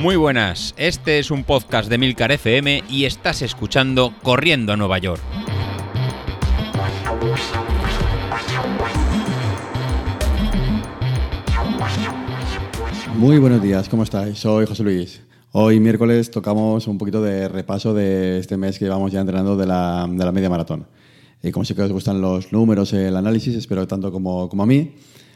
Muy buenas, este es un podcast de Milcar FM y estás escuchando Corriendo a Nueva York. Muy buenos días, ¿cómo estáis? Soy José Luis. Hoy miércoles tocamos un poquito de repaso de este mes que llevamos ya entrenando de la, de la media maratón. Y como sé que os gustan los números, el análisis, espero tanto como, como a mí,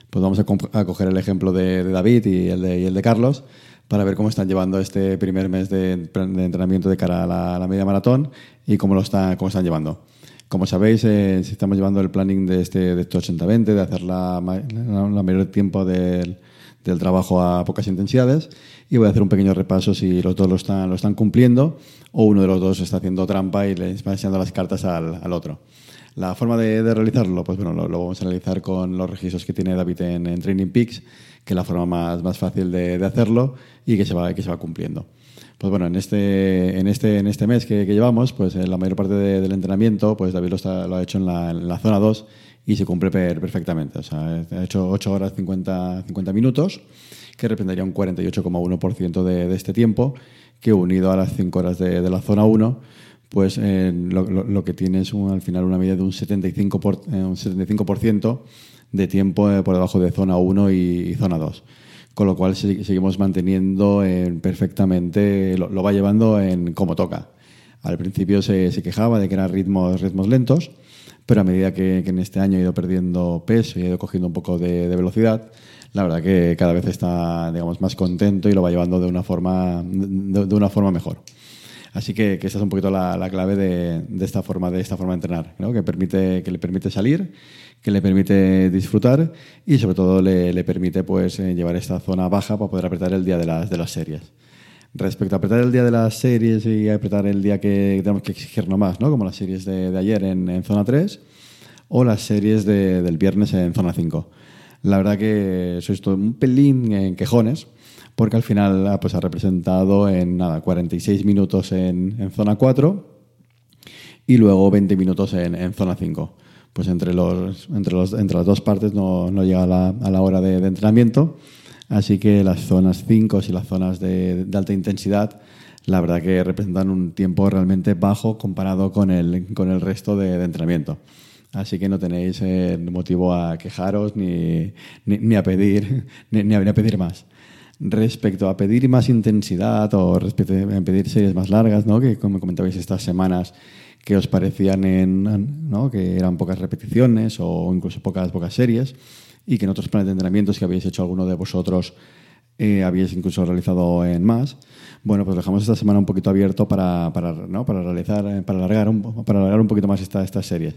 pues vamos a, a coger el ejemplo de, de David y el de, y el de Carlos para ver cómo están llevando este primer mes de, entrenamiento de cara a la, media maratón y cómo lo está, cómo están llevando. Como sabéis, eh, estamos llevando el planning de este, de este 80-20, de hacer la, la, la mayor tiempo del, del, trabajo a pocas intensidades y voy a hacer un pequeño repaso si los dos lo están, lo están cumpliendo o uno de los dos está haciendo trampa y les va enseñando las cartas al, al otro. La forma de, de, realizarlo, pues bueno, lo, lo, vamos a realizar con los registros que tiene David en, en Training Peaks, que es la forma más, más fácil de, de, hacerlo y que se va, que se va cumpliendo. Pues bueno, en este, en este, en este mes que, que llevamos, pues en la mayor parte de, del entrenamiento, pues David lo, está, lo ha hecho en la, en la, zona 2 y se cumple per, perfectamente. O sea, ha hecho 8 horas 50, 50 minutos, que representaría un 48,1% de, de este tiempo, que unido a las 5 horas de, de la zona 1, pues eh, lo, lo, lo, que tiene es un, al final una medida de un 75%, por, eh, un 75 de tiempo eh, por debajo de zona 1 y, zona 2. Con lo cual seguimos manteniendo en perfectamente, lo, va llevando en como toca. Al principio se, quejaba de que eran ritmos, ritmos lentos, pero a medida que, en este año ha ido perdiendo peso y ha ido cogiendo un poco de, velocidad, la verdad que cada vez está digamos, más contento y lo va llevando de una forma, de una forma mejor. Así que, que es un poquito la, la clave de, de, esta forma, de esta forma de entrenar, ¿no? que, permite, que le permite salir, que le permite disfrutar y sobre todo le, le permite pues, eh, llevar esta zona baja para poder apretar el día de las, de las series. Respecto a apretar el día de las series y apretar el día que tenemos que exigirnos más, ¿no? como las series de, de ayer en, en, zona 3 o las series de, del viernes en zona 5. La verdad que sois todo un pelín en quejones, porque al final ah, pues, ha representado en nada, 46 minutos en, en zona 4 y luego 20 minutos en, en zona 5. Pues entre, los, entre, los, entre las dos partes no, no llega a la, a la hora de, de, entrenamiento, así que las zonas 5 y las zonas de, de, alta intensidad, la verdad que representan un tiempo realmente bajo comparado con el, con el resto de, de entrenamiento. Así que no tenéis eh, motivo a quejaros ni, ni, ni a pedir ni, ni a pedir más respecto a pedir más intensidad o respecto a pedir series más largas, ¿no? que como comentabais estas semanas que os parecían en, ¿no? que eran pocas repeticiones o incluso pocas, pocas series y que en otros planes de entrenamientos que habéis hecho alguno de vosotros eh, habéis incluso realizado en más. Bueno, pues dejamos esta semana un poquito abierto para, para, ¿no? para realizar, eh, para alargar un, para alargar un poquito más esta, estas series.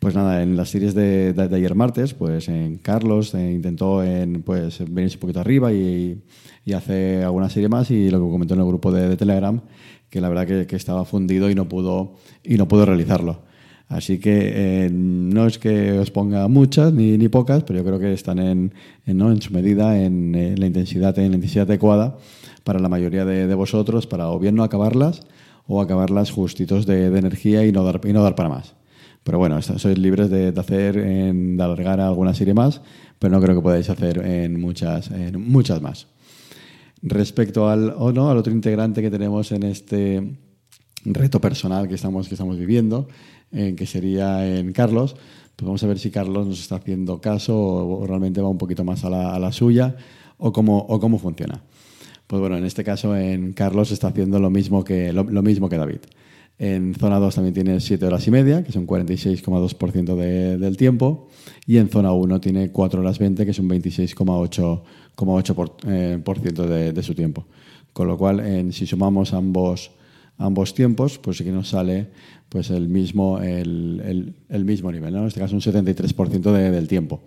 Pues nada, en las series de, ayer martes, pues en Carlos eh, intentó en, pues, venirse un poquito arriba y, y hace alguna serie más y lo que comentó en el grupo de, Telegram, que la verdad que, estaba fundido y no pudo, y no pudo realizarlo. Así que eh, no es que os ponga muchas ni, ni pocas, pero yo creo que están en, en, ¿no? en su medida, en, en, la intensidad, en la intensidad adecuada para la mayoría de, de vosotros, para o bien no acabarlas o acabarlas justitos de, de energía y no, dar, y no dar para más. Pero bueno, sois libres de, de hacer, de alargar alguna serie más, pero no creo que podáis hacer en muchas, muchas más. Respecto al, no, al otro integrante que tenemos en este reto personal que estamos, que estamos viviendo, en que sería en Carlos, pues vamos a ver si Carlos nos está haciendo caso o, realmente va un poquito más a la, a la suya o cómo, o cómo funciona. Pues bueno, en este caso en Carlos está haciendo lo mismo que, lo mismo que David. En zona 2 también tiene 7 horas y media, que son 46,2% de, del tiempo. Y en zona 1 tiene 4 horas 20, que son 26,8% por, eh, por de, de, su tiempo. Con lo cual, en, si sumamos ambos, ambos tiempos, pues sí que nos sale pues el, mismo, el, el, mismo nivel. ¿no? En este caso, un 73% de, del tiempo.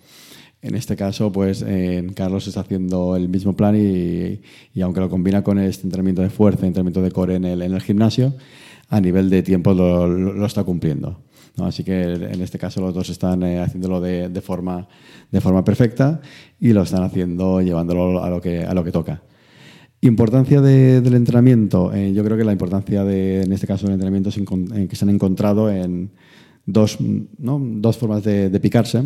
En este caso, pues Carlos está haciendo el mismo plan y, y, aunque lo combina con este entrenamiento de fuerza, entrenamiento de core en el, en el gimnasio, a nivel de tiempo lo, lo está cumpliendo. ¿no? Así que en este caso los dos están eh, haciéndolo de, de, forma, de forma perfecta y lo están haciendo llevándolo a lo que, a lo que toca. Importancia de, del entrenamiento. Eh, yo creo que la importancia de, en este caso del entrenamiento es en, en que se han encontrado en dos, ¿no? dos formas de, de, picarse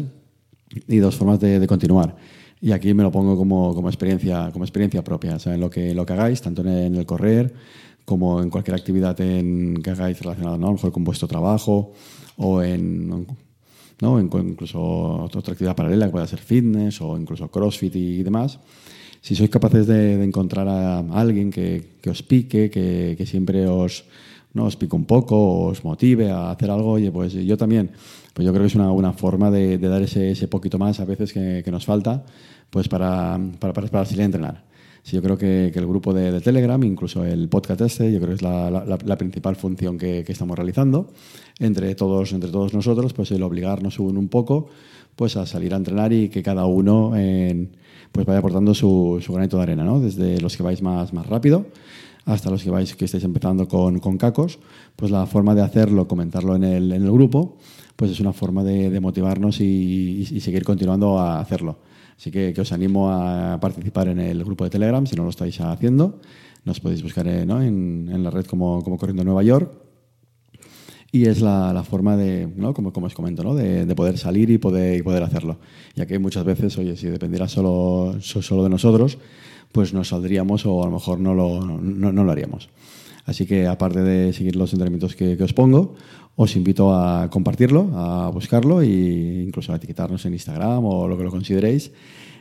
y dos formas de, continuar. Y aquí me lo pongo como, como experiencia, como experiencia propia. O lo que, lo que hagáis, tanto en el correr como en cualquier actividad en, que hagáis relacionada ¿no? a lo mejor con vuestro trabajo o en, ¿no? incluso otra actividad paralela que pueda ser fitness o incluso crossfit y demás. Si sois capaces de, encontrar a alguien que, que os pique, que, que siempre os, ¿no? os pique un poco, os motive a hacer algo, oye, pues yo también pues yo creo que es una buena forma de, dar ese, ese, poquito más a veces que, nos falta pues para, para, para, salir a entrenar. Sí, yo creo que, el grupo de, Telegram, incluso el podcast este, yo creo que es la, la, principal función que, estamos realizando entre todos, entre todos nosotros, pues el obligarnos un, un poco pues a salir a entrenar y que cada uno pues vaya aportando su, su, granito de arena, ¿no? Desde los que vais más, más rápido hasta los que vais que estáis empezando con, con cacos, pues la forma de hacerlo, comentarlo en el, en el grupo, pues es una forma de, motivarnos y, seguir continuando a hacerlo. Así que, os animo a participar en el grupo de Telegram si no lo estáis haciendo. Nos podéis buscar eh, en, la red como, como Corriendo Nueva York. Y es la, forma de, ¿no? como, como os comento, ¿no? de, poder salir y poder, y poder hacerlo. Ya que muchas veces, oye, si dependiera solo, solo de nosotros, pues nos saldríamos o a lo mejor no lo, no, no lo haríamos. Así que aparte de seguir los entrenamientos que, que, os pongo, os invito a compartirlo, a buscarlo e incluso a etiquetarnos en Instagram o lo que lo consideréis,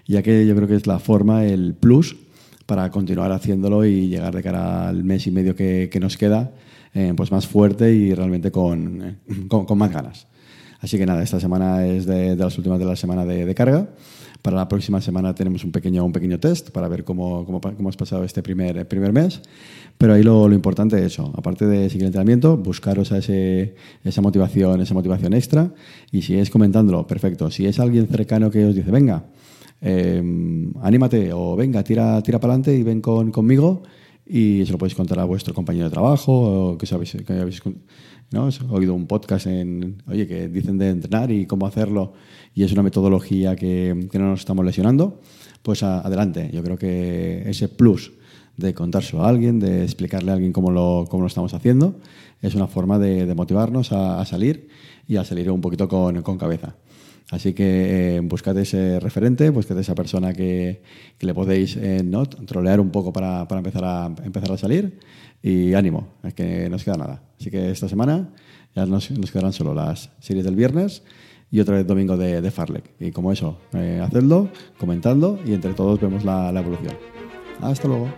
ya que yo creo que es la forma, el plus para continuar haciéndolo y llegar de cara al mes y medio que, que nos queda eh, pues más fuerte y realmente con, eh, con, con, más ganas. Así que nada, esta semana es de, las últimas de la semana de, carga. Para la próxima semana tenemos un pequeño, un pequeño test para ver cómo, cómo, cómo has pasado este primer, primer mes. Pero ahí lo, lo, importante es eso, aparte de seguir el entrenamiento, buscaros a ese, esa motivación, esa motivación extra. Y si es comentándolo, perfecto. Si es alguien cercano que os dice, venga, eh, anímate o venga, tira, tira para adelante y ven con, conmigo y se lo podéis contar a vuestro compañero de trabajo o que, sabéis, que habéis ¿no? Oído un podcast en, oye, que dicen de entrenar y cómo hacerlo y es una metodología que, que no nos estamos lesionando, pues adelante. Yo creo que ese plus de contárselo a alguien, de explicarle a alguien cómo lo, cómo lo estamos haciendo, es una forma de, de motivarnos a, a, salir y a salir un poquito con, con cabeza. Así que eh, buscad ese referente, buscad esa persona que, que le podéis eh, ¿no? trolear un poco para, para, empezar, a, empezar a salir. Y ánimo, es que no os queda nada. Así que esta semana ya nos, nos quedarán solo las series del viernes y otra vez domingo de, de Farlek. Y como eso, eh, hacedlo, comentando y entre todos vemos la, la evolución. Hasta luego.